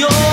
canción.